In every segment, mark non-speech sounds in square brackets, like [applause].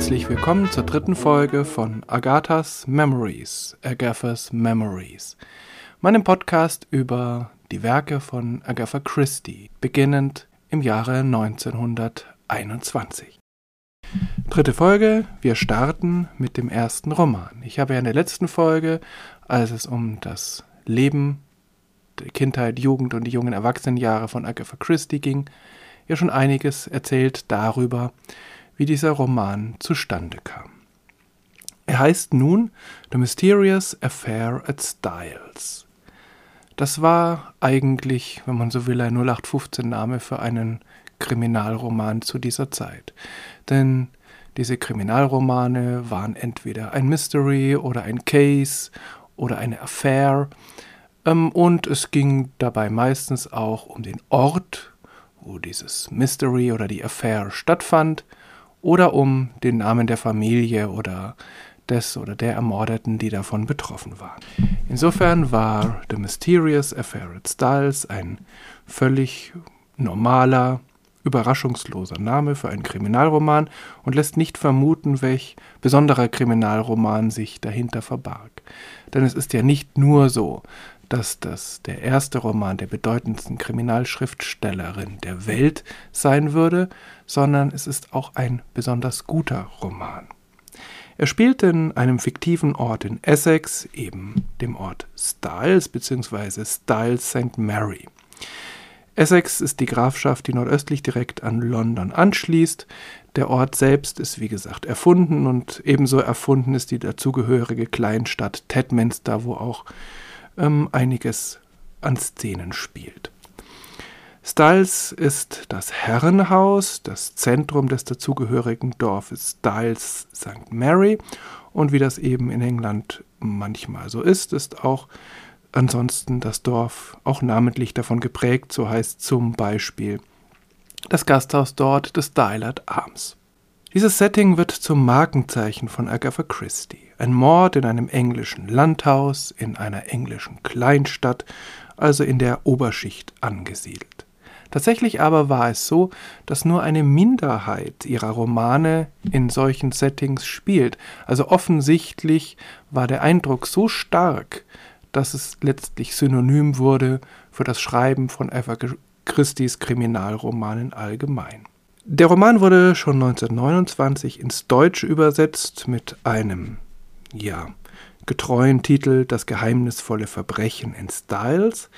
Herzlich willkommen zur dritten Folge von Agathas Memories, Agatha's Memories, meinem Podcast über die Werke von Agatha Christie, beginnend im Jahre 1921. Dritte Folge, wir starten mit dem ersten Roman. Ich habe ja in der letzten Folge, als es um das Leben, die Kindheit, Jugend und die jungen Erwachsenenjahre von Agatha Christie ging, ja schon einiges erzählt darüber, wie dieser Roman zustande kam. Er heißt nun The Mysterious Affair at Styles. Das war eigentlich, wenn man so will, ein 0815-Name für einen Kriminalroman zu dieser Zeit. Denn diese Kriminalromane waren entweder ein Mystery oder ein Case oder eine Affair. Ähm, und es ging dabei meistens auch um den Ort, wo dieses Mystery oder die Affair stattfand oder um den Namen der Familie oder des oder der Ermordeten, die davon betroffen waren. Insofern war The Mysterious Affair at Styles ein völlig normaler, überraschungsloser Name für einen Kriminalroman und lässt nicht vermuten, welch besonderer Kriminalroman sich dahinter verbarg. Denn es ist ja nicht nur so, dass das der erste Roman der bedeutendsten Kriminalschriftstellerin der Welt sein würde, sondern es ist auch ein besonders guter Roman. Er spielt in einem fiktiven Ort in Essex, eben dem Ort Styles bzw. Styles St. Mary. Essex ist die Grafschaft, die nordöstlich direkt an London anschließt. Der Ort selbst ist wie gesagt erfunden und ebenso erfunden ist die dazugehörige Kleinstadt Tedminster, wo auch ähm, einiges an Szenen spielt. Styles ist das Herrenhaus, das Zentrum des dazugehörigen Dorfes Styles St. Mary und wie das eben in England manchmal so ist, ist auch ansonsten das Dorf auch namentlich davon geprägt, so heißt zum Beispiel das Gasthaus dort des Dylard Arms. Dieses Setting wird zum Markenzeichen von Agatha Christie. Ein Mord in einem englischen Landhaus, in einer englischen Kleinstadt, also in der Oberschicht angesiedelt. Tatsächlich aber war es so, dass nur eine Minderheit ihrer Romane in solchen Settings spielt. Also offensichtlich war der Eindruck so stark, dass es letztlich synonym wurde für das Schreiben von Eva Christie's Kriminalromanen allgemein. Der Roman wurde schon 1929 ins Deutsche übersetzt mit einem, ja, getreuen Titel Das geheimnisvolle Verbrechen in Styles,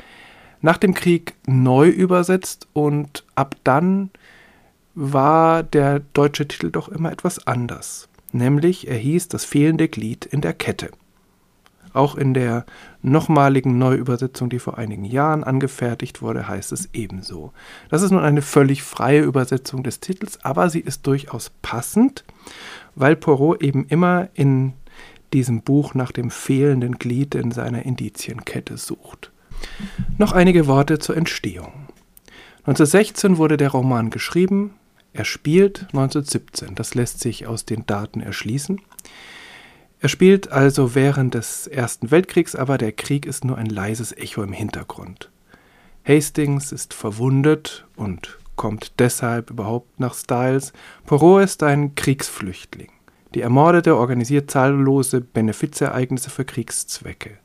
nach dem Krieg neu übersetzt und ab dann war der deutsche Titel doch immer etwas anders. Nämlich er hieß Das fehlende Glied in der Kette. Auch in der nochmaligen Neuübersetzung, die vor einigen Jahren angefertigt wurde, heißt es ebenso. Das ist nun eine völlig freie Übersetzung des Titels, aber sie ist durchaus passend, weil Poirot eben immer in diesem Buch nach dem fehlenden Glied in seiner Indizienkette sucht. Noch einige Worte zur Entstehung. 1916 wurde der Roman geschrieben, er spielt 1917, das lässt sich aus den Daten erschließen. Er spielt also während des Ersten Weltkriegs, aber der Krieg ist nur ein leises Echo im Hintergrund. Hastings ist verwundet und kommt deshalb überhaupt nach Styles. Poirot ist ein Kriegsflüchtling. Die Ermordete organisiert zahllose Benefizereignisse für Kriegszwecke.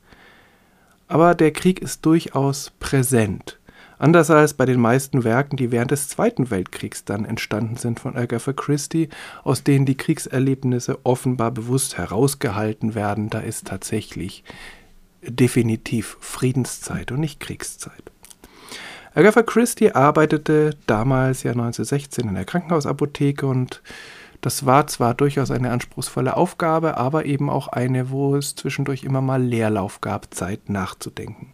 Aber der Krieg ist durchaus präsent. Anders als bei den meisten Werken, die während des Zweiten Weltkriegs dann entstanden sind von Agatha Christie, aus denen die Kriegserlebnisse offenbar bewusst herausgehalten werden, da ist tatsächlich definitiv Friedenszeit und nicht Kriegszeit. Agatha Christie arbeitete damals ja 1916 in der Krankenhausapotheke und das war zwar durchaus eine anspruchsvolle Aufgabe, aber eben auch eine, wo es zwischendurch immer mal Leerlauf gab, Zeit nachzudenken.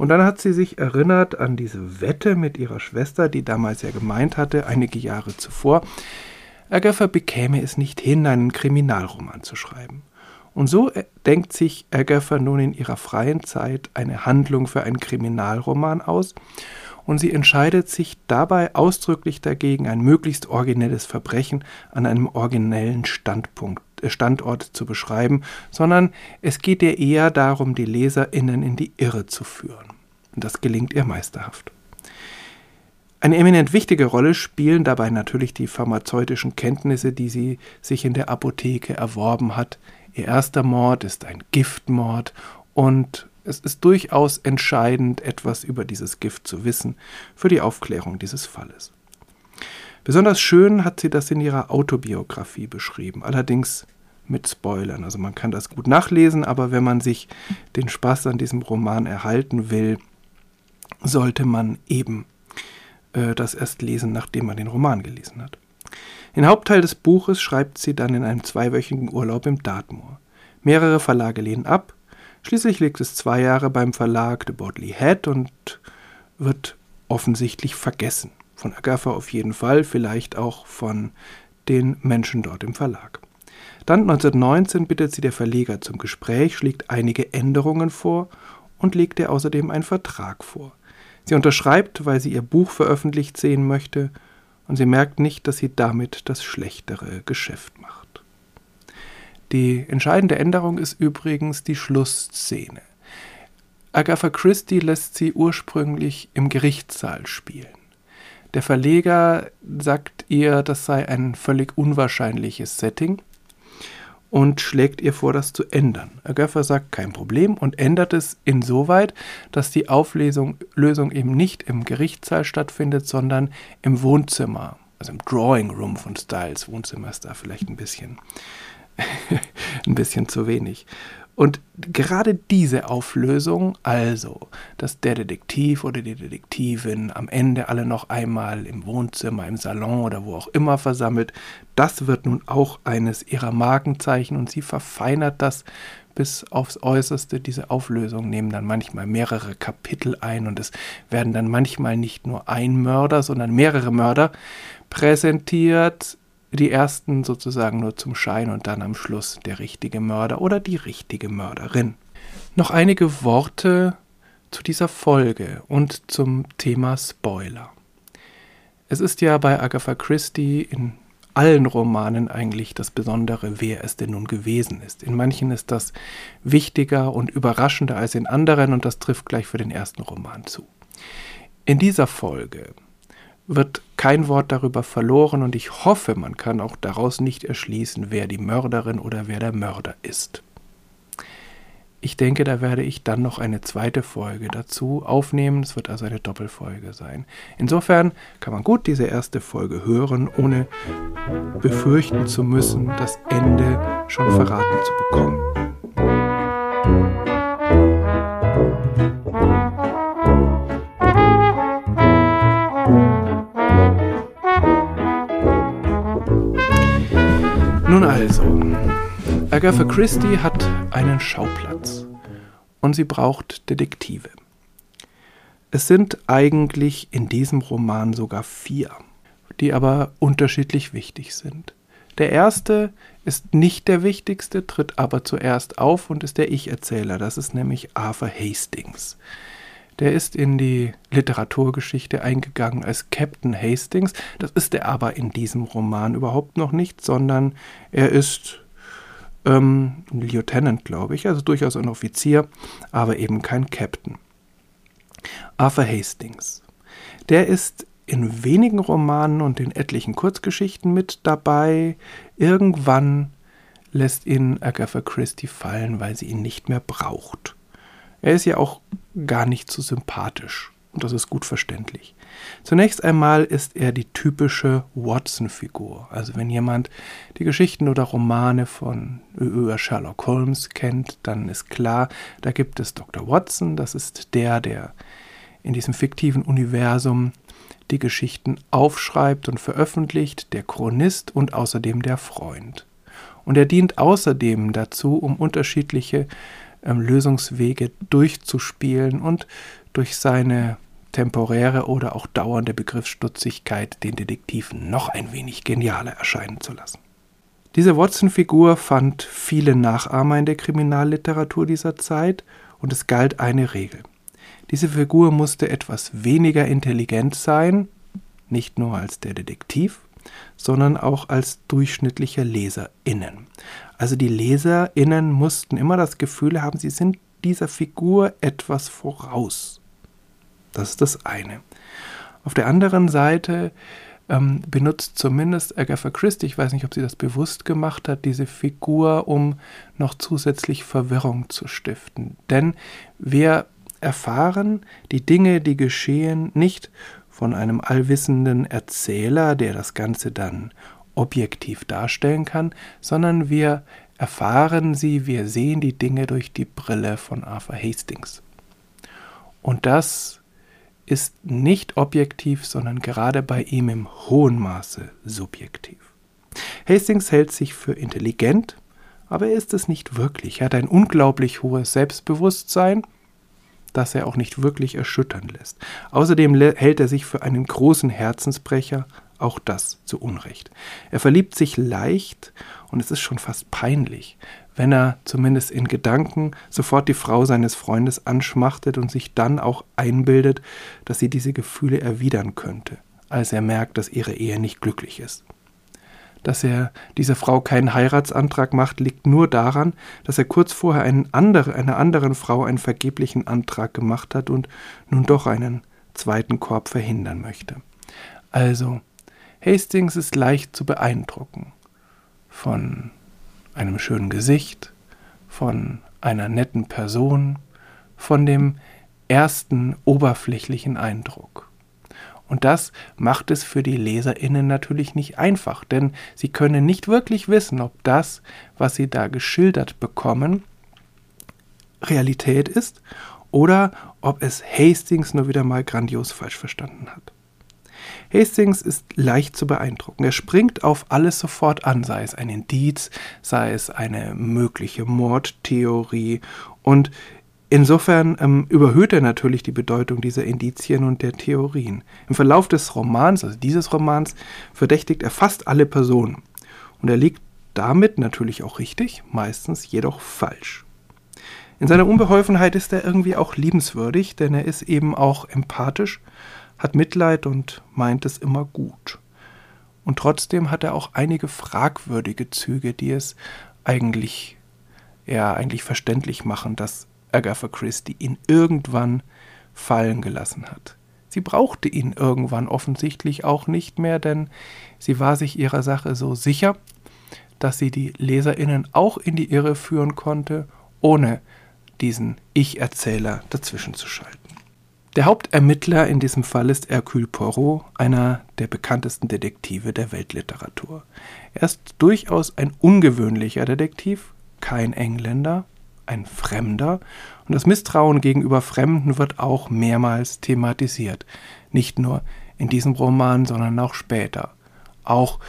Und dann hat sie sich erinnert an diese Wette mit ihrer Schwester, die damals ja gemeint hatte, einige Jahre zuvor, Agatha bekäme es nicht hin, einen Kriminalroman zu schreiben. Und so äh, denkt sich Agatha nun in ihrer freien Zeit eine Handlung für einen Kriminalroman aus und sie entscheidet sich dabei ausdrücklich dagegen, ein möglichst originelles Verbrechen an einem originellen Standpunkt Standort zu beschreiben, sondern es geht ihr eher darum, die LeserInnen in die Irre zu führen. Und das gelingt ihr meisterhaft. Eine eminent wichtige Rolle spielen dabei natürlich die pharmazeutischen Kenntnisse, die sie sich in der Apotheke erworben hat. Ihr erster Mord ist ein Giftmord und es ist durchaus entscheidend, etwas über dieses Gift zu wissen für die Aufklärung dieses Falles. Besonders schön hat sie das in ihrer Autobiografie beschrieben, allerdings mit Spoilern. Also man kann das gut nachlesen, aber wenn man sich den Spaß an diesem Roman erhalten will, sollte man eben äh, das erst lesen, nachdem man den Roman gelesen hat. Den Hauptteil des Buches schreibt sie dann in einem zweiwöchigen Urlaub im Dartmoor. Mehrere Verlage lehnen ab. Schließlich liegt es zwei Jahre beim Verlag The Bodley Head und wird offensichtlich vergessen. Von Agatha auf jeden Fall, vielleicht auch von den Menschen dort im Verlag. Dann 1919 bittet sie der Verleger zum Gespräch, schlägt einige Änderungen vor und legt ihr außerdem einen Vertrag vor. Sie unterschreibt, weil sie ihr Buch veröffentlicht sehen möchte, und sie merkt nicht, dass sie damit das schlechtere Geschäft macht. Die entscheidende Änderung ist übrigens die Schlussszene. Agatha Christie lässt sie ursprünglich im Gerichtssaal spielen. Der Verleger sagt ihr, das sei ein völlig unwahrscheinliches Setting und schlägt ihr vor, das zu ändern. Agatha sagt kein Problem und ändert es insoweit, dass die Auflösung Lösung eben nicht im Gerichtssaal stattfindet, sondern im Wohnzimmer, also im Drawing Room von Styles. Wohnzimmer ist da vielleicht ein bisschen, [laughs] ein bisschen zu wenig. Und gerade diese Auflösung, also, dass der Detektiv oder die Detektivin am Ende alle noch einmal im Wohnzimmer, im Salon oder wo auch immer versammelt, das wird nun auch eines ihrer Markenzeichen und sie verfeinert das bis aufs Äußerste. Diese Auflösungen nehmen dann manchmal mehrere Kapitel ein und es werden dann manchmal nicht nur ein Mörder, sondern mehrere Mörder präsentiert die ersten sozusagen nur zum Schein und dann am Schluss der richtige Mörder oder die richtige Mörderin. Noch einige Worte zu dieser Folge und zum Thema Spoiler. Es ist ja bei Agatha Christie in allen Romanen eigentlich das Besondere, wer es denn nun gewesen ist. In manchen ist das wichtiger und überraschender als in anderen und das trifft gleich für den ersten Roman zu. In dieser Folge wird kein Wort darüber verloren und ich hoffe, man kann auch daraus nicht erschließen, wer die Mörderin oder wer der Mörder ist. Ich denke, da werde ich dann noch eine zweite Folge dazu aufnehmen. Es wird also eine Doppelfolge sein. Insofern kann man gut diese erste Folge hören, ohne befürchten zu müssen, das Ende schon verraten zu bekommen. Nun also, Agatha Christie hat einen Schauplatz und sie braucht Detektive. Es sind eigentlich in diesem Roman sogar vier, die aber unterschiedlich wichtig sind. Der erste ist nicht der wichtigste, tritt aber zuerst auf und ist der Ich-Erzähler. Das ist nämlich Arthur Hastings. Der ist in die Literaturgeschichte eingegangen als Captain Hastings. Das ist er aber in diesem Roman überhaupt noch nicht, sondern er ist ähm, ein Lieutenant, glaube ich, also durchaus ein Offizier, aber eben kein Captain. Arthur Hastings. Der ist in wenigen Romanen und in etlichen Kurzgeschichten mit dabei. Irgendwann lässt ihn Agatha Christie fallen, weil sie ihn nicht mehr braucht. Er ist ja auch gar nicht so sympathisch. Und das ist gut verständlich. Zunächst einmal ist er die typische Watson-Figur. Also wenn jemand die Geschichten oder Romane von über Sherlock Holmes kennt, dann ist klar, da gibt es Dr. Watson. Das ist der, der in diesem fiktiven Universum die Geschichten aufschreibt und veröffentlicht, der Chronist und außerdem der Freund. Und er dient außerdem dazu, um unterschiedliche ähm, Lösungswege durchzuspielen und durch seine temporäre oder auch dauernde Begriffsstutzigkeit den Detektiven noch ein wenig genialer erscheinen zu lassen. Diese Watson-Figur fand viele Nachahmer in der Kriminalliteratur dieser Zeit und es galt eine Regel. Diese Figur musste etwas weniger intelligent sein, nicht nur als der Detektiv, sondern auch als durchschnittliche LeserInnen. Also die LeserInnen mussten immer das Gefühl haben, sie sind dieser Figur etwas voraus. Das ist das eine. Auf der anderen Seite ähm, benutzt zumindest Agatha Christie, ich weiß nicht, ob sie das bewusst gemacht hat, diese Figur, um noch zusätzlich Verwirrung zu stiften. Denn wir erfahren die Dinge, die geschehen, nicht von einem allwissenden Erzähler, der das Ganze dann objektiv darstellen kann, sondern wir erfahren sie, wir sehen die Dinge durch die Brille von Arthur Hastings. Und das ist nicht objektiv, sondern gerade bei ihm im hohen Maße subjektiv. Hastings hält sich für intelligent, aber er ist es nicht wirklich. Er hat ein unglaublich hohes Selbstbewusstsein, das er auch nicht wirklich erschüttern lässt. Außerdem hält er sich für einen großen Herzensbrecher, auch das zu Unrecht. Er verliebt sich leicht und es ist schon fast peinlich, wenn er zumindest in Gedanken sofort die Frau seines Freundes anschmachtet und sich dann auch einbildet, dass sie diese Gefühle erwidern könnte, als er merkt, dass ihre Ehe nicht glücklich ist. Dass er dieser Frau keinen Heiratsantrag macht, liegt nur daran, dass er kurz vorher einen andere, einer anderen Frau einen vergeblichen Antrag gemacht hat und nun doch einen zweiten Korb verhindern möchte. Also, Hastings ist leicht zu beeindrucken von einem schönen Gesicht, von einer netten Person, von dem ersten oberflächlichen Eindruck. Und das macht es für die Leserinnen natürlich nicht einfach, denn sie können nicht wirklich wissen, ob das, was sie da geschildert bekommen, Realität ist oder ob es Hastings nur wieder mal grandios falsch verstanden hat. Hastings ist leicht zu beeindrucken. Er springt auf alles sofort an, sei es ein Indiz, sei es eine mögliche Mordtheorie und Insofern ähm, überhöht er natürlich die Bedeutung dieser Indizien und der Theorien. Im Verlauf des Romans, also dieses Romans, verdächtigt er fast alle Personen. Und er liegt damit natürlich auch richtig, meistens jedoch falsch. In seiner Unbeholfenheit ist er irgendwie auch liebenswürdig, denn er ist eben auch empathisch, hat Mitleid und meint es immer gut. Und trotzdem hat er auch einige fragwürdige Züge, die es eigentlich ja eigentlich verständlich machen, dass Agatha Christie ihn irgendwann fallen gelassen hat. Sie brauchte ihn irgendwann offensichtlich auch nicht mehr, denn sie war sich ihrer Sache so sicher, dass sie die Leserinnen auch in die Irre führen konnte, ohne diesen Ich-Erzähler dazwischen zu schalten. Der Hauptermittler in diesem Fall ist Hercule Poirot, einer der bekanntesten Detektive der Weltliteratur. Er ist durchaus ein ungewöhnlicher Detektiv, kein Engländer, ein Fremder und das Misstrauen gegenüber Fremden wird auch mehrmals thematisiert. Nicht nur in diesem Roman, sondern auch später. Auch,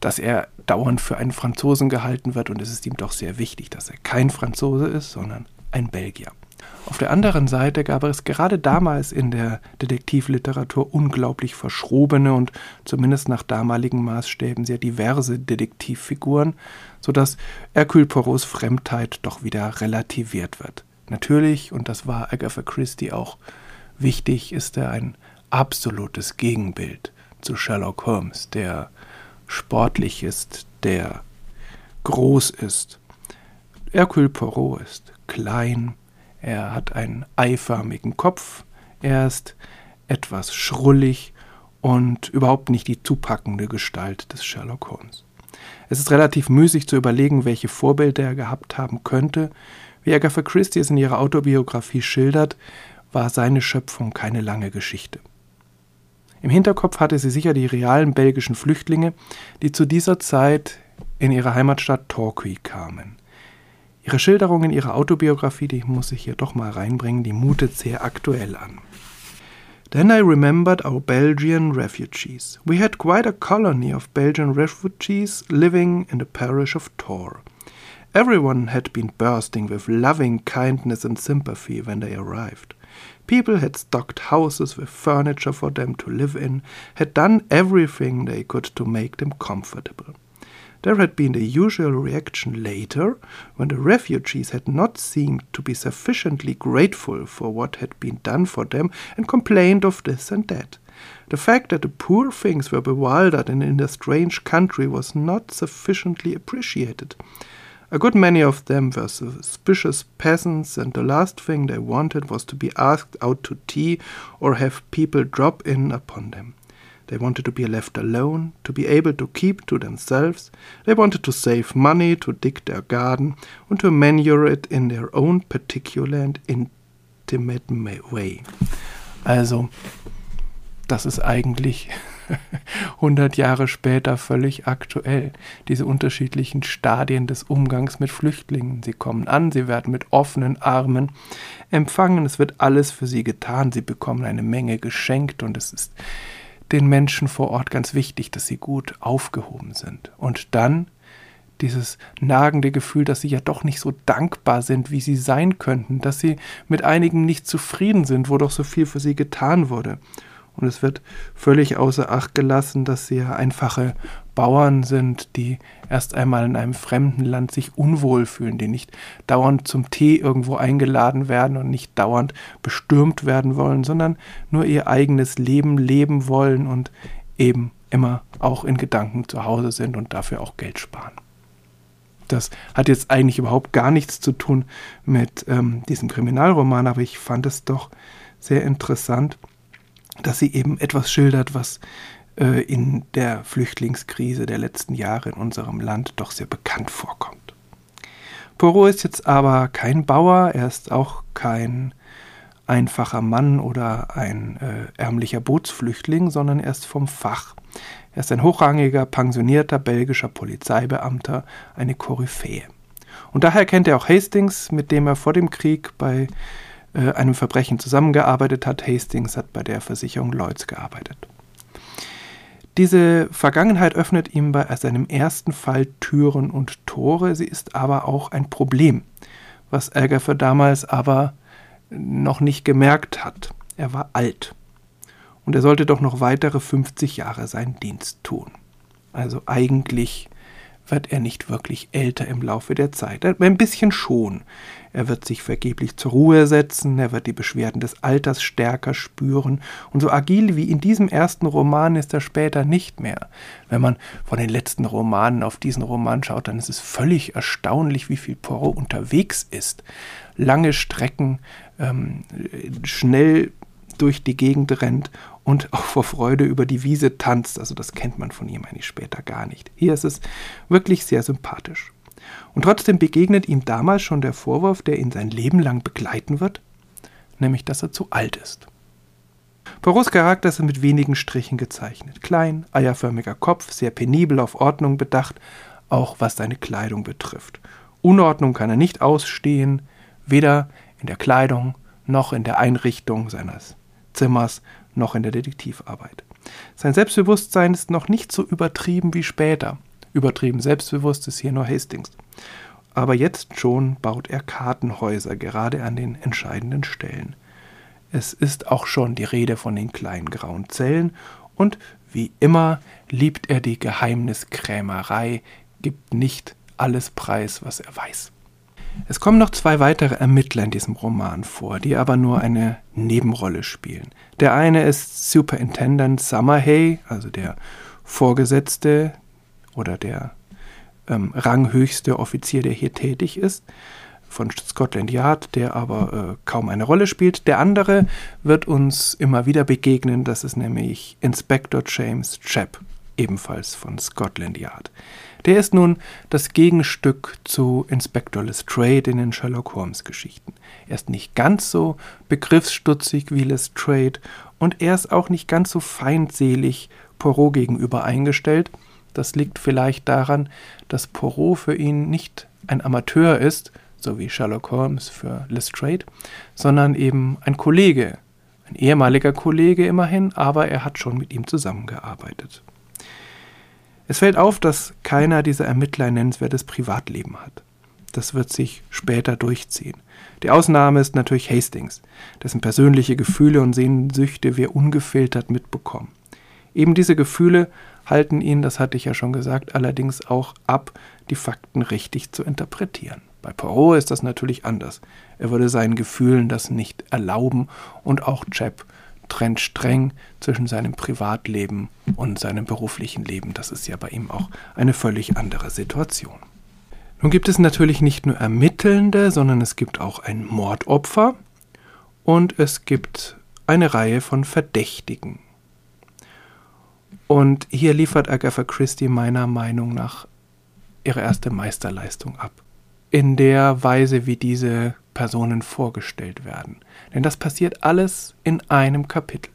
dass er dauernd für einen Franzosen gehalten wird und es ist ihm doch sehr wichtig, dass er kein Franzose ist, sondern ein Belgier. Auf der anderen Seite gab es gerade damals in der Detektivliteratur unglaublich verschrobene und zumindest nach damaligen Maßstäben sehr diverse Detektivfiguren, sodass Hercule Poirots Fremdheit doch wieder relativiert wird. Natürlich, und das war Agatha Christie auch wichtig, ist er ein absolutes Gegenbild zu Sherlock Holmes, der sportlich ist, der groß ist. Hercule Poirot ist klein, er hat einen eiförmigen Kopf, er ist etwas schrullig und überhaupt nicht die zupackende Gestalt des Sherlock Holmes. Es ist relativ müßig zu überlegen, welche Vorbilder er gehabt haben könnte. Wie Agatha Christie es in ihrer Autobiografie schildert, war seine Schöpfung keine lange Geschichte. Im Hinterkopf hatte sie sicher die realen belgischen Flüchtlinge, die zu dieser Zeit in ihre Heimatstadt Torquay kamen. Ihre Schilderung in ihrer Autobiografie, die muss ich hier doch mal reinbringen, die mutet sehr aktuell an. Then I remembered our Belgian refugees. We had quite a colony of Belgian refugees living in the parish of Tor. Everyone had been bursting with loving kindness and sympathy when they arrived. People had stocked houses with furniture for them to live in, had done everything they could to make them comfortable. There had been the usual reaction later, when the refugees had not seemed to be sufficiently grateful for what had been done for them and complained of this and that. The fact that the poor things were bewildered and in a strange country was not sufficiently appreciated. A good many of them were suspicious peasants, and the last thing they wanted was to be asked out to tea or have people drop in upon them. They wanted to be left alone, to be able to keep to themselves. They wanted to save money, to dig their garden, and to manure it in their own particular and intimate way. Also, das ist eigentlich [laughs] 100 Jahre später völlig aktuell. Diese unterschiedlichen Stadien des Umgangs mit Flüchtlingen. Sie kommen an, sie werden mit offenen Armen empfangen, es wird alles für sie getan, sie bekommen eine Menge geschenkt und es ist den Menschen vor Ort ganz wichtig, dass sie gut aufgehoben sind. Und dann dieses nagende Gefühl, dass sie ja doch nicht so dankbar sind, wie sie sein könnten, dass sie mit einigen nicht zufrieden sind, wo doch so viel für sie getan wurde. Und es wird völlig außer Acht gelassen, dass sie ja einfache Bauern sind, die erst einmal in einem fremden Land sich unwohl fühlen, die nicht dauernd zum Tee irgendwo eingeladen werden und nicht dauernd bestürmt werden wollen, sondern nur ihr eigenes Leben leben wollen und eben immer auch in Gedanken zu Hause sind und dafür auch Geld sparen. Das hat jetzt eigentlich überhaupt gar nichts zu tun mit ähm, diesem Kriminalroman, aber ich fand es doch sehr interessant, dass sie eben etwas schildert, was in der Flüchtlingskrise der letzten Jahre in unserem Land doch sehr bekannt vorkommt. Poirot ist jetzt aber kein Bauer, er ist auch kein einfacher Mann oder ein äh, ärmlicher Bootsflüchtling, sondern er ist vom Fach. Er ist ein hochrangiger, pensionierter belgischer Polizeibeamter, eine Koryphäe. Und daher kennt er auch Hastings, mit dem er vor dem Krieg bei äh, einem Verbrechen zusammengearbeitet hat. Hastings hat bei der Versicherung Lloyds gearbeitet. Diese Vergangenheit öffnet ihm bei seinem ersten Fall Türen und Tore, sie ist aber auch ein Problem, was Agatha damals aber noch nicht gemerkt hat. Er war alt und er sollte doch noch weitere 50 Jahre seinen Dienst tun. Also eigentlich wird er nicht wirklich älter im Laufe der Zeit. Ein bisschen schon. Er wird sich vergeblich zur Ruhe setzen, er wird die Beschwerden des Alters stärker spüren, und so agil wie in diesem ersten Roman ist er später nicht mehr. Wenn man von den letzten Romanen auf diesen Roman schaut, dann ist es völlig erstaunlich, wie viel Poirot unterwegs ist. Lange Strecken, ähm, schnell durch die Gegend rennt und [laughs] auch vor Freude über die Wiese tanzt. Also das kennt man von ihm eigentlich später gar nicht. Hier ist es wirklich sehr sympathisch. Und trotzdem begegnet ihm damals schon der Vorwurf, der ihn sein Leben lang begleiten wird, nämlich dass er zu alt ist. Poirots Charakter ist mit wenigen Strichen gezeichnet. Klein, eierförmiger Kopf, sehr penibel auf Ordnung bedacht, auch was seine Kleidung betrifft. Unordnung kann er nicht ausstehen, weder in der Kleidung noch in der Einrichtung seines Zimmers noch in der Detektivarbeit. Sein Selbstbewusstsein ist noch nicht so übertrieben wie später. Übertrieben selbstbewusst ist hier nur Hastings. Aber jetzt schon baut er Kartenhäuser gerade an den entscheidenden Stellen. Es ist auch schon die Rede von den kleinen grauen Zellen und wie immer liebt er die Geheimniskrämerei, gibt nicht alles preis, was er weiß. Es kommen noch zwei weitere Ermittler in diesem Roman vor, die aber nur eine Nebenrolle spielen. Der eine ist Superintendent Summerhay, also der Vorgesetzte oder der ähm, ranghöchste Offizier, der hier tätig ist, von Scotland Yard, der aber äh, kaum eine Rolle spielt. Der andere wird uns immer wieder begegnen, das ist nämlich Inspector James Chapp, ebenfalls von Scotland Yard. Der ist nun das Gegenstück zu Inspector Lestrade in den Sherlock Holmes Geschichten. Er ist nicht ganz so begriffsstutzig wie Lestrade und er ist auch nicht ganz so feindselig Poirot gegenüber eingestellt. Das liegt vielleicht daran, dass Poirot für ihn nicht ein Amateur ist, so wie Sherlock Holmes für Lestrade, sondern eben ein Kollege, ein ehemaliger Kollege immerhin, aber er hat schon mit ihm zusammengearbeitet. Es fällt auf, dass keiner dieser Ermittler ein nennenswertes Privatleben hat. Das wird sich später durchziehen. Die Ausnahme ist natürlich Hastings, dessen persönliche Gefühle und Sehnsüchte wir ungefiltert mitbekommen. Eben diese Gefühle halten ihn, das hatte ich ja schon gesagt, allerdings auch ab, die Fakten richtig zu interpretieren. Bei Poirot ist das natürlich anders. Er würde seinen Gefühlen das nicht erlauben und auch Chap trennt streng zwischen seinem Privatleben und seinem beruflichen Leben. Das ist ja bei ihm auch eine völlig andere Situation. Nun gibt es natürlich nicht nur Ermittelnde, sondern es gibt auch ein Mordopfer und es gibt eine Reihe von Verdächtigen. Und hier liefert Agatha Christie meiner Meinung nach ihre erste Meisterleistung ab. In der Weise, wie diese Personen vorgestellt werden. Denn das passiert alles in einem Kapitel.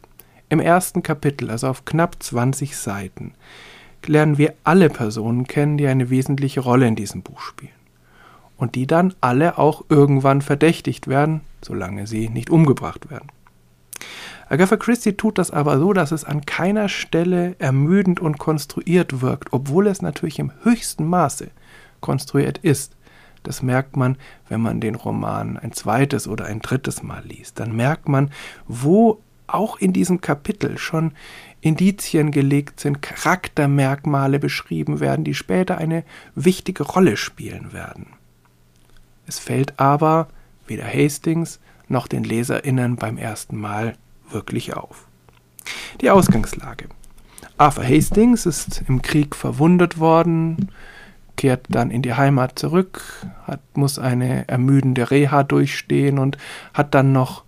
Im ersten Kapitel, also auf knapp 20 Seiten, lernen wir alle Personen kennen, die eine wesentliche Rolle in diesem Buch spielen. Und die dann alle auch irgendwann verdächtigt werden, solange sie nicht umgebracht werden. Agatha Christie tut das aber so, dass es an keiner Stelle ermüdend und konstruiert wirkt, obwohl es natürlich im höchsten Maße konstruiert ist. Das merkt man, wenn man den Roman ein zweites oder ein drittes Mal liest. Dann merkt man, wo auch in diesem Kapitel schon Indizien gelegt sind, Charaktermerkmale beschrieben werden, die später eine wichtige Rolle spielen werden. Es fällt aber weder Hastings noch den Leserinnen beim ersten Mal wirklich auf. Die Ausgangslage. Arthur Hastings ist im Krieg verwundet worden, kehrt dann in die Heimat zurück, hat, muss eine ermüdende Reha durchstehen und hat dann noch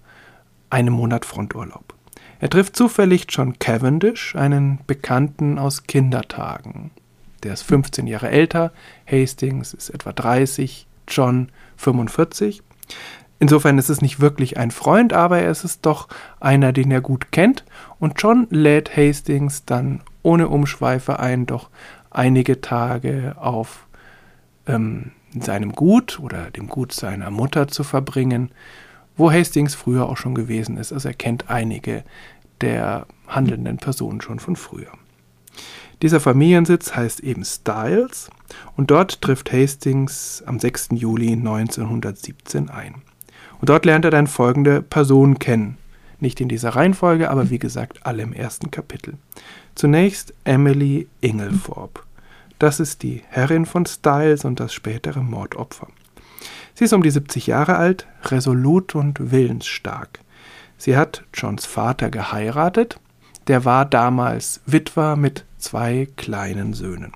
einen Monat Fronturlaub. Er trifft zufällig John Cavendish, einen Bekannten aus Kindertagen. Der ist 15 Jahre älter, Hastings ist etwa 30, John 45. Insofern ist es nicht wirklich ein Freund, aber es ist doch einer, den er gut kennt. Und John lädt Hastings dann ohne Umschweife ein, doch einige Tage auf ähm, seinem Gut oder dem Gut seiner Mutter zu verbringen wo Hastings früher auch schon gewesen ist. Also er kennt einige der handelnden Personen schon von früher. Dieser Familiensitz heißt eben Styles und dort trifft Hastings am 6. Juli 1917 ein. Und dort lernt er dann folgende Personen kennen. Nicht in dieser Reihenfolge, aber wie gesagt, alle im ersten Kapitel. Zunächst Emily Inglethorpe. Das ist die Herrin von Styles und das spätere Mordopfer. Sie ist um die 70 Jahre alt, resolut und willensstark. Sie hat Johns Vater geheiratet, der war damals Witwer mit zwei kleinen Söhnen.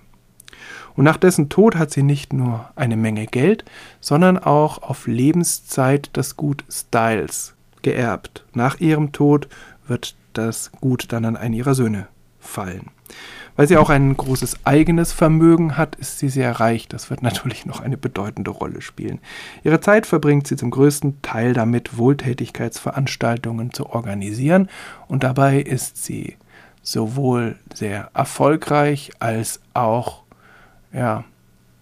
Und nach dessen Tod hat sie nicht nur eine Menge Geld, sondern auch auf Lebenszeit das Gut Styles geerbt. Nach ihrem Tod wird das Gut dann an einen ihrer Söhne fallen. Weil sie auch ein großes eigenes Vermögen hat, ist sie sehr reich. Das wird [laughs] natürlich noch eine bedeutende Rolle spielen. Ihre Zeit verbringt sie zum größten Teil damit, Wohltätigkeitsveranstaltungen zu organisieren. Und dabei ist sie sowohl sehr erfolgreich als auch ja,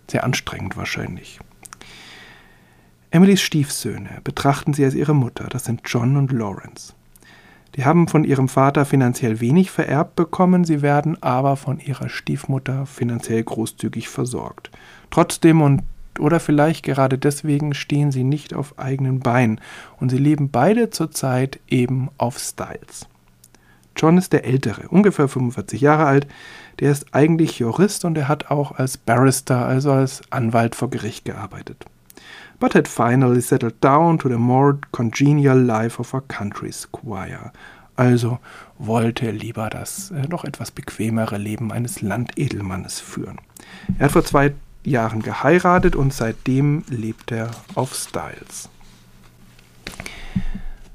sehr anstrengend wahrscheinlich. Emilys Stiefsöhne betrachten sie als ihre Mutter, das sind John und Lawrence. Die haben von ihrem Vater finanziell wenig vererbt bekommen, sie werden aber von ihrer Stiefmutter finanziell großzügig versorgt. Trotzdem und oder vielleicht gerade deswegen stehen sie nicht auf eigenen Beinen und sie leben beide zurzeit eben auf Styles. John ist der Ältere, ungefähr 45 Jahre alt. Der ist eigentlich Jurist und er hat auch als Barrister, also als Anwalt vor Gericht gearbeitet but had finally settled down to the more congenial life of a country squire. Also wollte er lieber das äh, noch etwas bequemere Leben eines Landedelmannes führen. Er hat vor zwei Jahren geheiratet und seitdem lebt er auf Styles.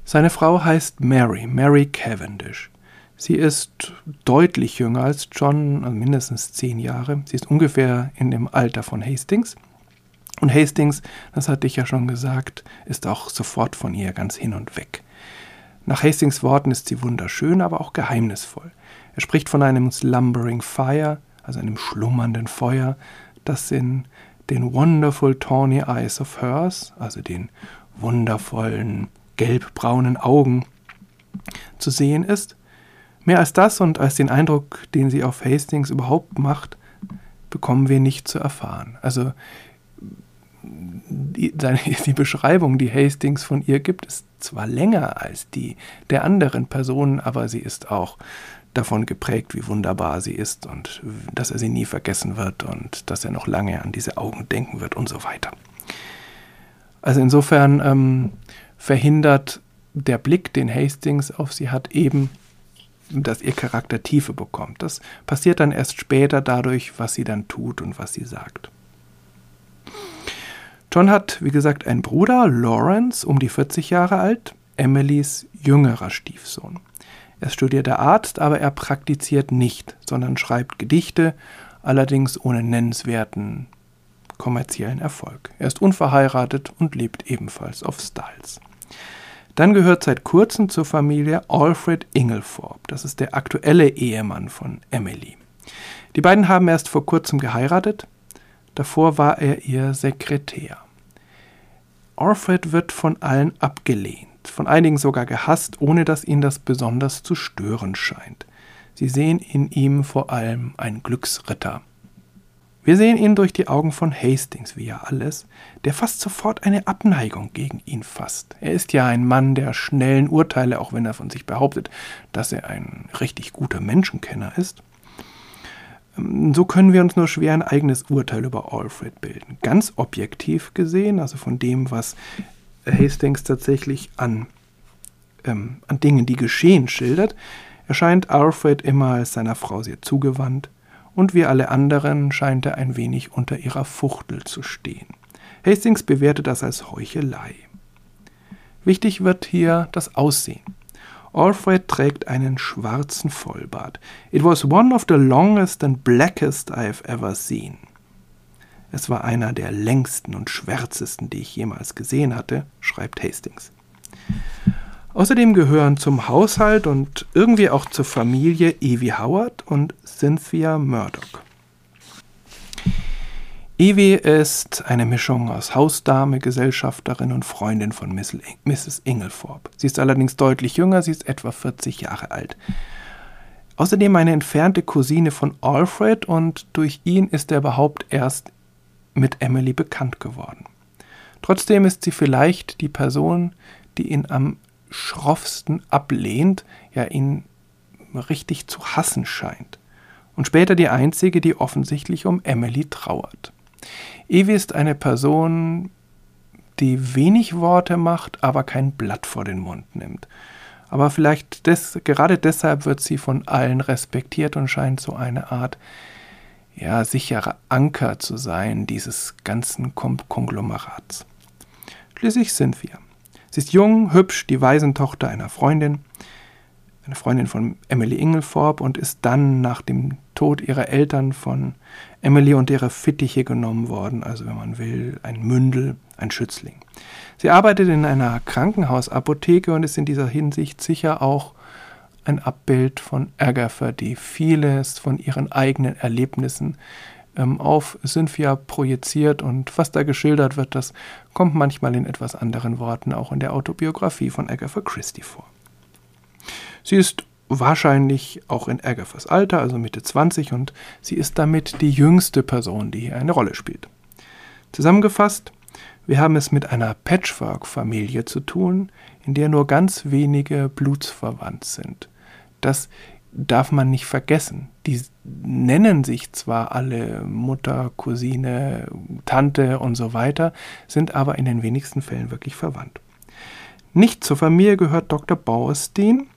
Seine Frau heißt Mary, Mary Cavendish. Sie ist deutlich jünger als John, also mindestens zehn Jahre. Sie ist ungefähr in dem Alter von Hastings. Und Hastings, das hatte ich ja schon gesagt, ist auch sofort von ihr ganz hin und weg. Nach Hastings Worten ist sie wunderschön, aber auch geheimnisvoll. Er spricht von einem slumbering fire, also einem schlummernden Feuer, das in den wonderful tawny eyes of hers, also den wundervollen gelbbraunen Augen, zu sehen ist. Mehr als das und als den Eindruck, den sie auf Hastings überhaupt macht, bekommen wir nicht zu erfahren. Also die, [laughs] die Beschreibung, die Hastings von ihr gibt, ist zwar länger als die der anderen Personen, aber sie ist auch davon geprägt, wie wunderbar sie ist und dass er sie nie vergessen wird und dass er noch lange an diese Augen denken wird und so weiter. Also insofern ähm, verhindert der Blick, den Hastings auf sie hat, eben, dass ihr Charakter Tiefe bekommt. Das passiert dann erst später dadurch, was sie dann tut und was sie sagt. John hat, wie gesagt, einen Bruder, Lawrence, um die 40 Jahre alt, Emilys jüngerer Stiefsohn. Er ist studierter Arzt, aber er praktiziert nicht, sondern schreibt Gedichte, allerdings ohne nennenswerten kommerziellen Erfolg. Er ist unverheiratet und lebt ebenfalls auf Styles. Dann gehört seit kurzem zur Familie Alfred Inglethorpe. Das ist der aktuelle Ehemann von Emily. Die beiden haben erst vor kurzem geheiratet. Davor war er ihr Sekretär. Alfred wird von allen abgelehnt, von einigen sogar gehasst, ohne dass ihn das besonders zu stören scheint. Sie sehen in ihm vor allem einen Glücksritter. Wir sehen ihn durch die Augen von Hastings, wie ja alles, der fast sofort eine Abneigung gegen ihn fasst. Er ist ja ein Mann der schnellen Urteile, auch wenn er von sich behauptet, dass er ein richtig guter Menschenkenner ist. Ähm, so können wir uns nur schwer ein eigenes Urteil über Alfred bilden. Ganz objektiv gesehen, also von dem, was Hastings tatsächlich an, ähm, an Dingen, die geschehen, schildert, erscheint Alfred immer als seiner Frau sehr zugewandt, und wie alle anderen scheint er ein wenig unter ihrer Fuchtel zu stehen. Hastings bewertet das als Heuchelei. Wichtig wird hier das Aussehen. Alfred trägt einen schwarzen Vollbart. It was one of the longest and blackest I have ever seen. Es war einer der längsten und schwärzesten, die ich jemals gesehen hatte, schreibt Hastings. Außerdem gehören zum Haushalt und irgendwie auch zur Familie Evie Howard und Cynthia Murdoch. Evie ist eine Mischung aus Hausdame, Gesellschafterin und Freundin von Mrs. Inglethorpe. Sie ist allerdings deutlich jünger, sie ist etwa 40 Jahre alt. Außerdem eine entfernte Cousine von Alfred und durch ihn ist er überhaupt erst mit Emily bekannt geworden. Trotzdem ist sie vielleicht die Person, die ihn am schroffsten ablehnt, ja ihn richtig zu hassen scheint. Und später die einzige, die offensichtlich um Emily trauert. Evie ist eine Person, die wenig Worte macht, aber kein Blatt vor den Mund nimmt. Aber vielleicht des, gerade deshalb wird sie von allen respektiert und scheint so eine Art ja, sicherer Anker zu sein dieses ganzen Konglomerats. Schließlich sind wir. Sie ist jung, hübsch, die Waisentochter einer Freundin, eine Freundin von Emily Inglethorpe und ist dann nach dem Tod ihrer Eltern von Emily und ihrer Fittiche genommen worden, also wenn man will, ein Mündel, ein Schützling. Sie arbeitet in einer Krankenhausapotheke und ist in dieser Hinsicht sicher auch ein Abbild von Agatha, die vieles von ihren eigenen Erlebnissen ähm, auf Cynthia projiziert und was da geschildert wird, das kommt manchmal in etwas anderen Worten auch in der Autobiografie von Agatha Christie vor. Sie ist wahrscheinlich auch in Agathas Alter, also Mitte 20, und sie ist damit die jüngste Person, die hier eine Rolle spielt. Zusammengefasst, wir haben es mit einer Patchwork-Familie zu tun, in der nur ganz wenige blutsverwandt sind. Das darf man nicht vergessen. Die nennen sich zwar alle Mutter, Cousine, Tante und so weiter, sind aber in den wenigsten Fällen wirklich verwandt. Nicht zur Familie gehört Dr. Bauerstein,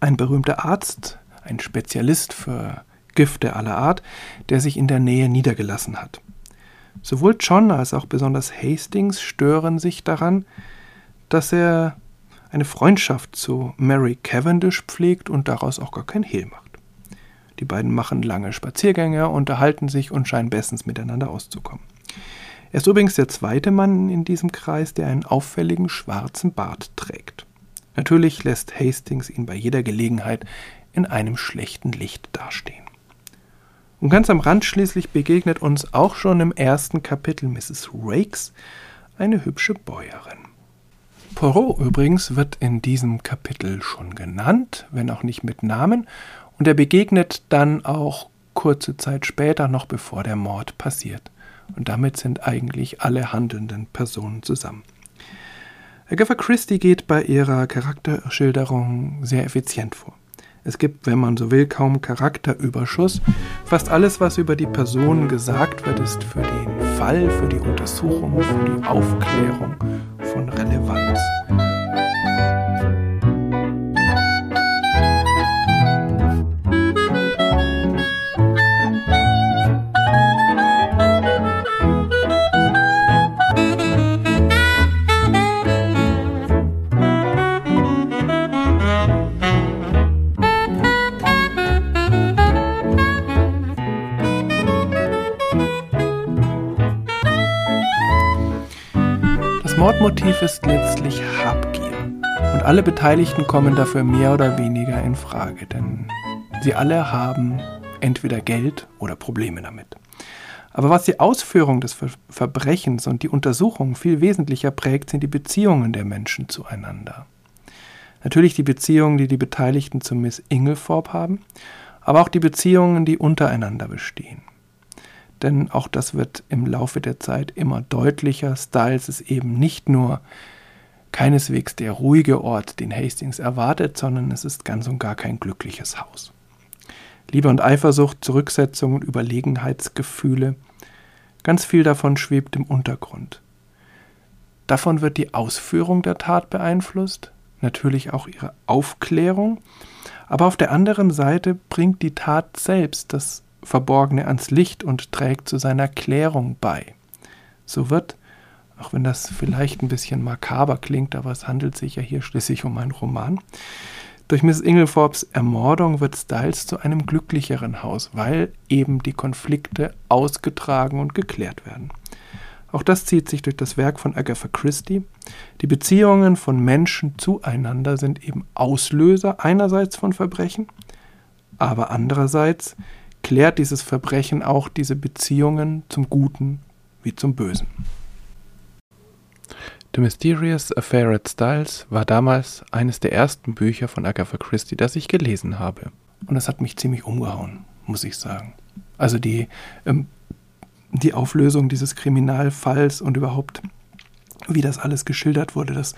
ein berühmter Arzt, ein Spezialist für Gifte aller Art, der sich in der Nähe niedergelassen hat. Sowohl John als auch besonders Hastings stören sich daran, dass er eine Freundschaft zu Mary Cavendish pflegt und daraus auch gar kein Hehl macht. Die beiden machen lange Spaziergänge, unterhalten sich und scheinen bestens miteinander auszukommen. Er ist übrigens der zweite Mann in diesem Kreis, der einen auffälligen schwarzen Bart trägt. Natürlich lässt Hastings ihn bei jeder Gelegenheit in einem schlechten Licht dastehen. Und ganz am Rand schließlich begegnet uns auch schon im ersten Kapitel Mrs. Rakes, eine hübsche Bäuerin. Poirot übrigens wird in diesem Kapitel schon genannt, wenn auch nicht mit Namen, und er begegnet dann auch kurze Zeit später, noch bevor der Mord passiert. Und damit sind eigentlich alle handelnden Personen zusammen. Agatha Christie geht bei ihrer Charakterschilderung sehr effizient vor. Es gibt, wenn man so will, kaum Charakterüberschuss. Fast alles, was über die Person gesagt wird, ist für den Fall, für die Untersuchung, für die Aufklärung von Relevanz. Mordmotiv ist letztlich Habgier. Und alle Beteiligten kommen dafür mehr oder weniger in Frage, denn sie alle haben entweder Geld oder Probleme damit. Aber was die Ausführung des Ver Verbrechens und die Untersuchung viel wesentlicher prägt, sind die Beziehungen der Menschen zueinander. Natürlich die Beziehungen, die die Beteiligten zu Miss Inglethorpe haben, aber auch die Beziehungen, die untereinander bestehen. Denn auch das wird im Laufe der Zeit immer deutlicher. Styles ist eben nicht nur keineswegs der ruhige Ort, den Hastings erwartet, sondern es ist ganz und gar kein glückliches Haus. Liebe und Eifersucht, Zurücksetzung und Überlegenheitsgefühle, ganz viel davon schwebt im Untergrund. Davon wird die Ausführung der Tat beeinflusst, natürlich auch ihre Aufklärung, aber auf der anderen Seite bringt die Tat selbst das Verborgene ans Licht und trägt zu seiner Klärung bei. So wird, auch wenn das vielleicht ein bisschen makaber klingt, aber es handelt sich ja hier schließlich um einen Roman, durch Miss Inglethorpes Ermordung wird Styles zu einem glücklicheren Haus, weil eben die Konflikte ausgetragen und geklärt werden. Auch das zieht sich durch das Werk von Agatha Christie. Die Beziehungen von Menschen zueinander sind eben Auslöser einerseits von Verbrechen, aber andererseits klärt dieses Verbrechen auch diese Beziehungen zum Guten wie zum Bösen. The Mysterious Affair at Styles war damals eines der ersten Bücher von Agatha Christie, das ich gelesen habe. Und es hat mich ziemlich umgehauen, muss ich sagen. Also die ähm, die Auflösung dieses Kriminalfalls und überhaupt, wie das alles geschildert wurde, das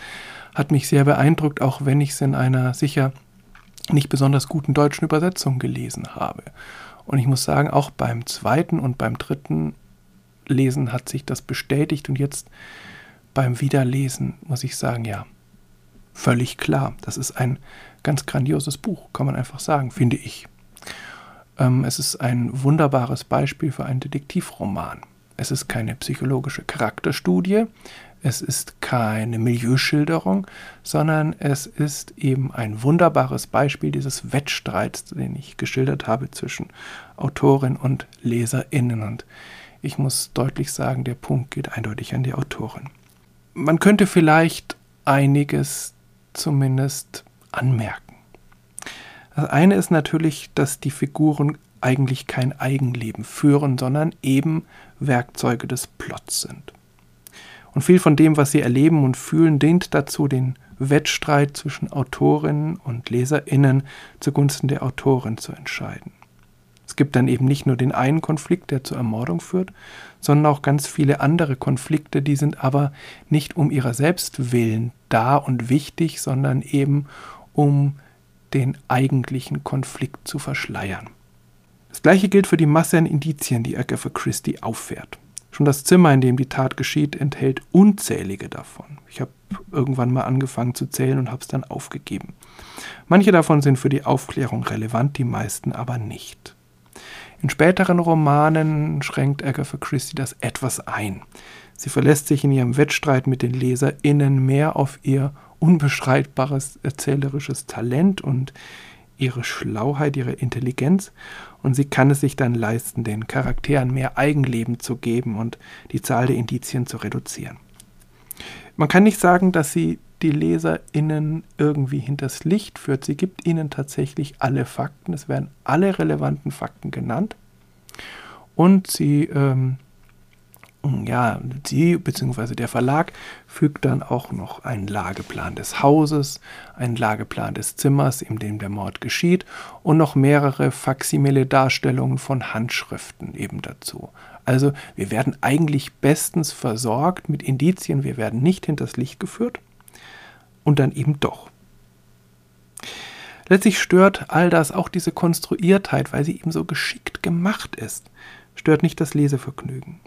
hat mich sehr beeindruckt, auch wenn ich es in einer sicher nicht besonders guten deutschen Übersetzung gelesen habe. Und ich muss sagen, auch beim zweiten und beim dritten Lesen hat sich das bestätigt und jetzt beim Wiederlesen muss ich sagen, ja, völlig klar. Das ist ein ganz grandioses Buch, kann man einfach sagen, finde ich. Ähm, es ist ein wunderbares Beispiel für einen Detektivroman. Es ist keine psychologische Charakterstudie, es ist keine Milieuschilderung, sondern es ist eben ein wunderbares Beispiel dieses Wettstreits, den ich geschildert habe zwischen Autorin und Leserinnen. Und ich muss deutlich sagen, der Punkt geht eindeutig an die Autorin. Man könnte vielleicht einiges zumindest anmerken. Das eine ist natürlich, dass die Figuren eigentlich kein Eigenleben führen, sondern eben Werkzeuge des Plots sind. Und viel von dem, was sie erleben und fühlen, dient dazu, den Wettstreit zwischen Autorinnen und Leserinnen zugunsten der Autorin zu entscheiden. Es gibt dann eben nicht nur den einen Konflikt, der zur Ermordung führt, sondern auch ganz viele andere Konflikte, die sind aber nicht um ihrer selbst willen da und wichtig, sondern eben um den eigentlichen Konflikt zu verschleiern. Das gleiche gilt für die Masse an Indizien, die Agatha Christie auffährt. Schon das Zimmer, in dem die Tat geschieht, enthält unzählige davon. Ich habe irgendwann mal angefangen zu zählen und habe es dann aufgegeben. Manche davon sind für die Aufklärung relevant, die meisten aber nicht. In späteren Romanen schränkt Agatha Christie das etwas ein. Sie verlässt sich in ihrem Wettstreit mit den LeserInnen mehr auf ihr unbestreitbares erzählerisches Talent und ihre Schlauheit, ihre Intelligenz und sie kann es sich dann leisten, den Charakteren mehr Eigenleben zu geben und die Zahl der Indizien zu reduzieren. Man kann nicht sagen, dass sie die LeserInnen irgendwie hinters Licht führt. Sie gibt ihnen tatsächlich alle Fakten. Es werden alle relevanten Fakten genannt. Und sie ähm, ja, sie bzw. der Verlag fügt dann auch noch einen Lageplan des Hauses, einen Lageplan des Zimmers, in dem der Mord geschieht und noch mehrere faksimile Darstellungen von Handschriften eben dazu. Also wir werden eigentlich bestens versorgt mit Indizien, wir werden nicht hinters Licht geführt und dann eben doch. Letztlich stört all das auch diese Konstruiertheit, weil sie eben so geschickt gemacht ist, stört nicht das Lesevergnügen.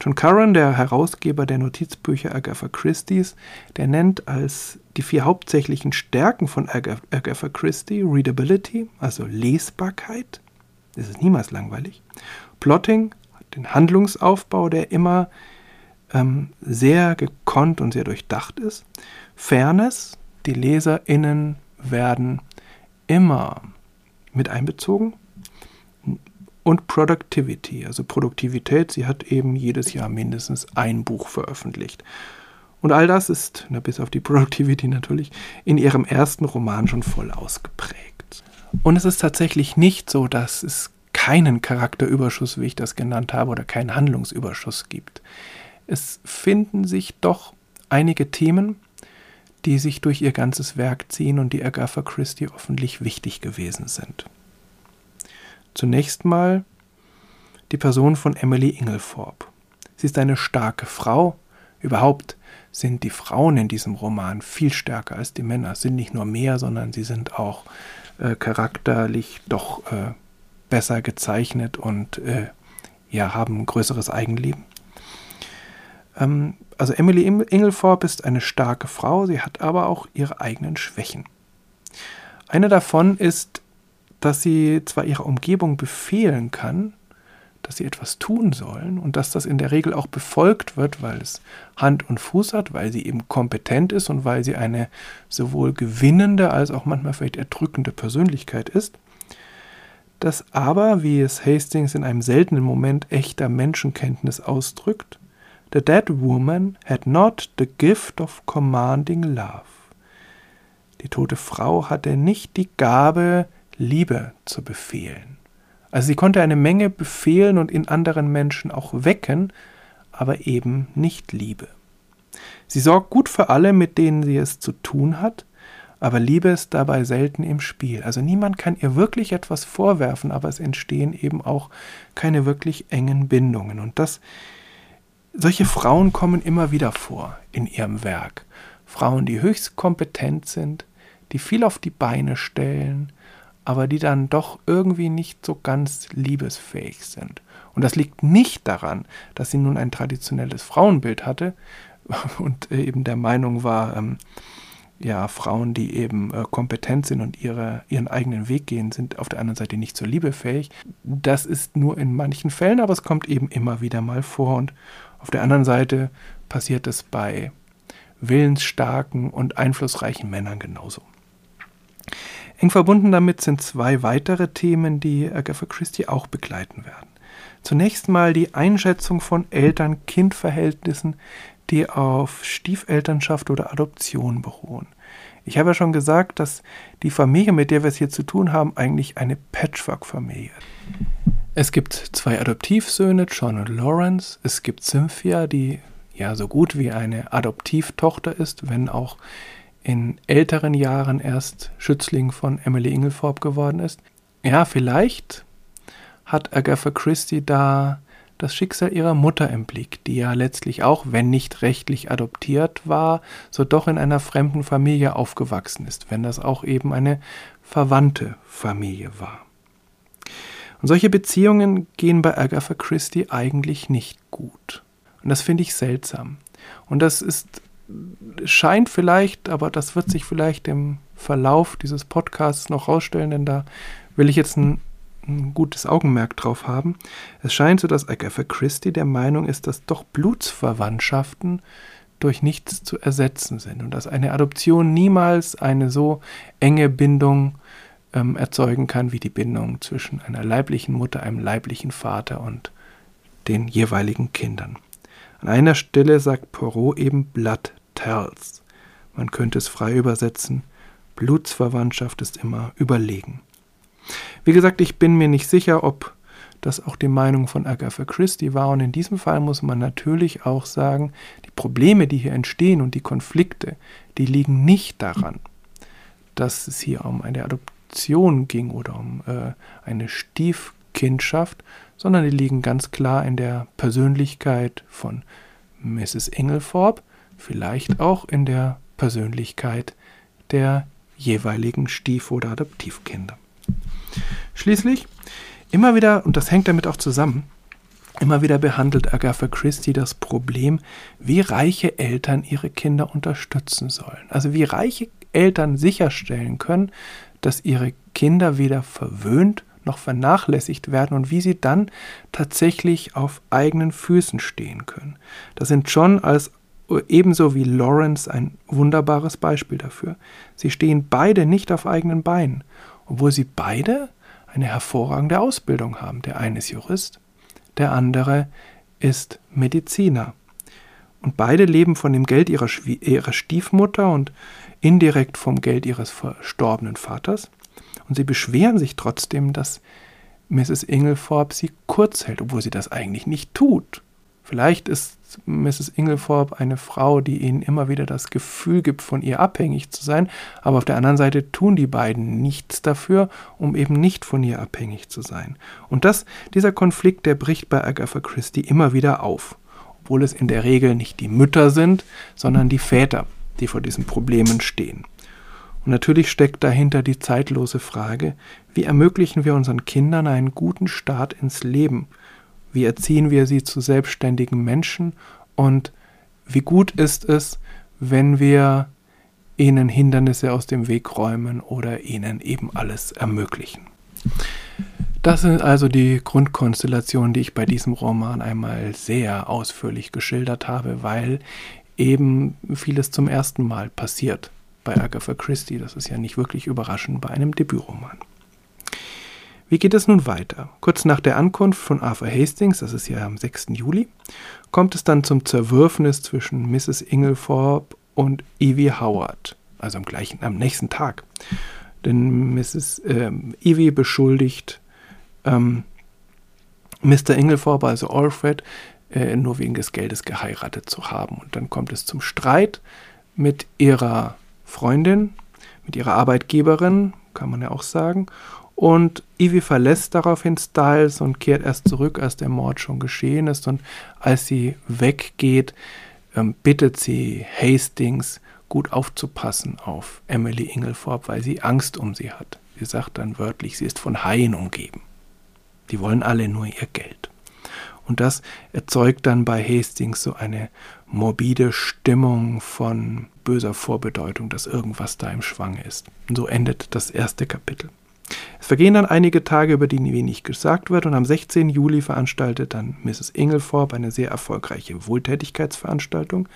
John Curran, der Herausgeber der Notizbücher Agatha Christie's, der nennt als die vier hauptsächlichen Stärken von Agatha Christie Readability, also Lesbarkeit, das ist niemals langweilig, Plotting, den Handlungsaufbau, der immer ähm, sehr gekonnt und sehr durchdacht ist, Fairness, die LeserInnen werden immer mit einbezogen und Productivity, also Produktivität. Sie hat eben jedes Jahr mindestens ein Buch veröffentlicht. Und all das ist, na, bis auf die Productivity [laughs] natürlich, in ihrem ersten Roman schon voll ausgeprägt. Und es ist tatsächlich nicht so, dass es keinen Charakterüberschuss, wie ich das genannt habe, oder keinen Handlungsüberschuss gibt. Es finden sich doch einige Themen, die sich durch ihr ganzes Werk ziehen und die Agatha Christie offentlich wichtig gewesen sind. Zunächst mal die Person von Emily Inglethorpe. Sie ist eine starke Frau. Überhaupt sind die Frauen in diesem Roman viel stärker als die Männer. Es sind nicht nur mehr, sondern sie sind auch äh, charakterlich doch äh, besser gezeichnet und äh, ja, haben ein größeres Eigenleben. Ähm, also Emily Inglethorpe ist eine starke Frau, sie hat aber auch ihre eigenen Schwächen. Eine davon ist, dass sie zwar ihrer Umgebung befehlen kann, dass sie etwas tun sollen und dass das in der Regel auch befolgt wird, weil es Hand und Fuß hat, weil sie eben kompetent ist und weil sie eine sowohl gewinnende als auch manchmal vielleicht erdrückende Persönlichkeit ist, dass aber, wie es Hastings in einem seltenen Moment echter Menschenkenntnis ausdrückt, The dead woman had not the gift of commanding love. Die tote Frau hatte nicht die Gabe, Liebe zu befehlen. Also sie konnte eine Menge befehlen und in anderen Menschen auch wecken, aber eben nicht Liebe. Sie sorgt gut für alle, mit denen sie es zu tun hat, aber Liebe ist dabei selten im Spiel. Also niemand kann ihr wirklich etwas vorwerfen, aber es entstehen eben auch keine wirklich engen Bindungen. Und das solche Frauen kommen immer wieder vor in ihrem Werk. Frauen, die höchst kompetent sind, die viel auf die Beine stellen, aber die dann doch irgendwie nicht so ganz liebesfähig sind. Und das liegt nicht daran, dass sie nun ein traditionelles Frauenbild hatte [laughs] und äh, eben der Meinung war, ähm, ja, Frauen, die eben äh, kompetent sind und ihre, ihren eigenen Weg gehen, sind auf der anderen Seite nicht so liebefähig. Das ist nur in manchen Fällen, aber es kommt eben immer wieder mal vor. Und auf der anderen Seite passiert es bei willensstarken und einflussreichen Männern genauso. Eng verbunden damit sind zwei weitere Themen, die Agatha Christie auch begleiten werden. Zunächst mal die Einschätzung von Eltern-Kind-Verhältnissen, die auf Stiefelternschaft oder Adoption beruhen. Ich habe ja schon gesagt, dass die Familie, mit der wir es hier zu tun haben, eigentlich eine Patchwork-Familie ist. Es gibt zwei Adoptivsöhne, John und Lawrence. Es gibt Cynthia, die ja so gut wie eine Adoptivtochter ist, wenn auch in älteren Jahren erst Schützling von Emily Inglethorpe geworden ist. Ja, vielleicht hat Agatha Christie da das Schicksal ihrer Mutter im Blick, die ja letztlich auch, wenn nicht rechtlich adoptiert war, so doch in einer fremden Familie aufgewachsen ist, wenn das auch eben eine verwandte Familie war. Und solche Beziehungen gehen bei Agatha Christie eigentlich nicht gut. Und das finde ich seltsam. Und das ist, scheint vielleicht, aber das wird sich vielleicht im Verlauf dieses Podcasts noch rausstellen, denn da will ich jetzt ein, ein gutes Augenmerk drauf haben. Es scheint so, dass Agatha Christie der Meinung ist, dass doch Blutsverwandtschaften durch nichts zu ersetzen sind und dass eine Adoption niemals eine so enge Bindung ähm, erzeugen kann, wie die Bindung zwischen einer leiblichen Mutter, einem leiblichen Vater und den jeweiligen Kindern. An einer Stelle sagt Poirot eben Blood tells. Man könnte es frei übersetzen, Blutsverwandtschaft ist immer überlegen. Wie gesagt, ich bin mir nicht sicher, ob das auch die Meinung von Agatha Christie war. Und in diesem Fall muss man natürlich auch sagen, die Probleme, die hier entstehen und die Konflikte, die liegen nicht daran, dass es hier um eine Adoption ging oder um äh, eine Stiefkindschaft, sondern die liegen ganz klar in der Persönlichkeit von Mrs. Inglethorpe, vielleicht auch in der Persönlichkeit der jeweiligen Stief- oder Adoptivkinder. Schließlich, immer wieder, und das hängt damit auch zusammen, immer wieder behandelt Agatha Christie das Problem, wie reiche Eltern ihre Kinder unterstützen sollen. Also wie reiche Eltern sicherstellen können, dass ihre Kinder weder verwöhnt noch vernachlässigt werden und wie sie dann tatsächlich auf eigenen Füßen stehen können. Das sind John als ebenso wie Lawrence ein wunderbares Beispiel dafür. Sie stehen beide nicht auf eigenen Beinen, obwohl sie beide eine hervorragende Ausbildung haben. Der eine ist Jurist, der andere ist Mediziner. Und beide leben von dem Geld ihrer, ihrer Stiefmutter und indirekt vom Geld ihres verstorbenen Vaters. Und sie beschweren sich trotzdem, dass Mrs. Inglethorpe sie kurz hält, obwohl sie das eigentlich nicht tut. Vielleicht ist Mrs. Inglethorpe eine Frau, die ihnen immer wieder das Gefühl gibt, von ihr abhängig zu sein, aber auf der anderen Seite tun die beiden nichts dafür, um eben nicht von ihr abhängig zu sein. Und das, dieser Konflikt, der bricht bei Agatha Christie immer wieder auf, obwohl es in der Regel nicht die Mütter sind, sondern die Väter, die vor diesen Problemen stehen. Und natürlich steckt dahinter die zeitlose Frage, wie ermöglichen wir unseren Kindern einen guten Start ins Leben? Wie erziehen wir sie zu selbstständigen Menschen? Und wie gut ist es, wenn wir ihnen Hindernisse aus dem Weg räumen oder ihnen eben alles ermöglichen? Das sind also die Grundkonstellationen, die ich bei diesem Roman einmal sehr ausführlich geschildert habe, weil eben vieles zum ersten Mal passiert bei Agatha Christie. Das ist ja nicht wirklich überraschend bei einem Debütroman. Wie geht es nun weiter? Kurz nach der Ankunft von Arthur Hastings, das ist ja am 6. Juli, kommt es dann zum Zerwürfnis zwischen Mrs. Inglethorpe und Evie Howard, also am gleichen, am nächsten Tag. Denn Mrs. Ähm, Evie beschuldigt ähm, Mr. Inglethorpe, also Alfred, äh, nur wegen des Geldes geheiratet zu haben. Und dann kommt es zum Streit mit ihrer Freundin, mit ihrer Arbeitgeberin, kann man ja auch sagen. Und Ivy verlässt daraufhin Styles und kehrt erst zurück, als der Mord schon geschehen ist. Und als sie weggeht, ähm, bittet sie Hastings, gut aufzupassen auf Emily Inglethorpe, weil sie Angst um sie hat. Sie sagt dann wörtlich, sie ist von Haien umgeben. Die wollen alle nur ihr Geld. Und das erzeugt dann bei Hastings so eine morbide Stimmung von böser Vorbedeutung, dass irgendwas da im Schwang ist. Und so endet das erste Kapitel. Vergehen dann einige Tage, über die wenig gesagt wird, und am 16. Juli veranstaltet dann Mrs. Inglethorpe eine sehr erfolgreiche Wohltätigkeitsveranstaltung.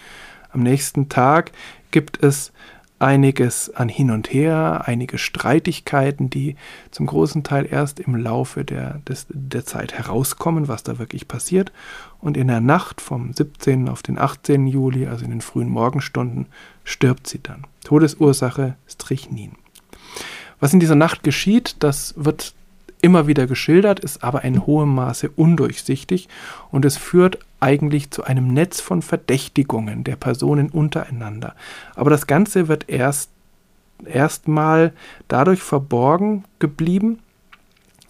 Am nächsten Tag gibt es einiges an Hin und Her, einige Streitigkeiten, die zum großen Teil erst im Laufe der, des, der Zeit herauskommen, was da wirklich passiert. Und in der Nacht vom 17. auf den 18. Juli, also in den frühen Morgenstunden, stirbt sie dann. Todesursache Strichnin. Was in dieser Nacht geschieht, das wird immer wieder geschildert, ist aber in hohem Maße undurchsichtig und es führt eigentlich zu einem Netz von Verdächtigungen der Personen untereinander. Aber das Ganze wird erst erstmal dadurch verborgen geblieben,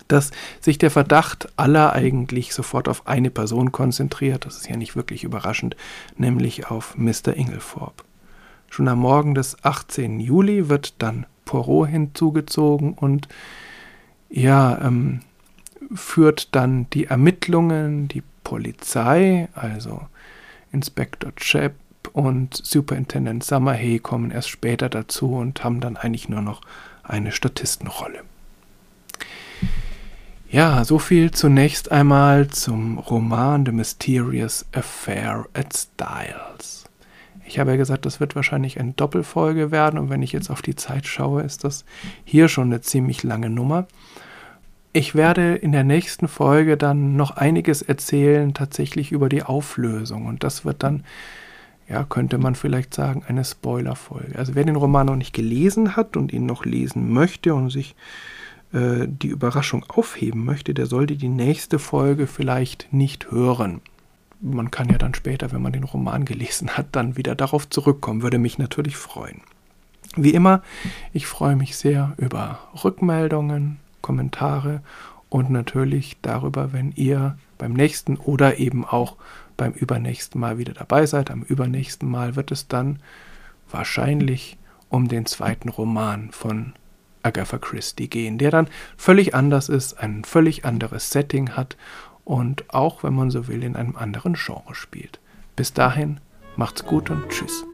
dass sich der Verdacht aller eigentlich sofort auf eine Person konzentriert. Das ist ja nicht wirklich überraschend, nämlich auf Mr. Inglethorpe. Schon am Morgen des 18. Juli wird dann Poirot hinzugezogen und ja, ähm, führt dann die Ermittlungen, die Polizei, also Inspektor Chepp und Superintendent Summerhay kommen erst später dazu und haben dann eigentlich nur noch eine Statistenrolle. Ja, so viel zunächst einmal zum Roman The Mysterious Affair at Styles. Ich habe ja gesagt, das wird wahrscheinlich eine Doppelfolge werden und wenn ich jetzt auf die Zeit schaue, ist das hier schon eine ziemlich lange Nummer. Ich werde in der nächsten Folge dann noch einiges erzählen, tatsächlich über die Auflösung und das wird dann, ja, könnte man vielleicht sagen, eine Spoilerfolge. Also wer den Roman noch nicht gelesen hat und ihn noch lesen möchte und sich äh, die Überraschung aufheben möchte, der sollte die nächste Folge vielleicht nicht hören man kann ja dann später, wenn man den Roman gelesen hat, dann wieder darauf zurückkommen. Würde mich natürlich freuen. Wie immer, ich freue mich sehr über Rückmeldungen, Kommentare und natürlich darüber, wenn ihr beim nächsten oder eben auch beim übernächsten Mal wieder dabei seid. Am übernächsten Mal wird es dann wahrscheinlich um den zweiten Roman von Agatha Christie gehen, der dann völlig anders ist, ein völlig anderes Setting hat und auch, wenn man so will, in einem anderen Genre spielt. Bis dahin, macht's gut und tschüss.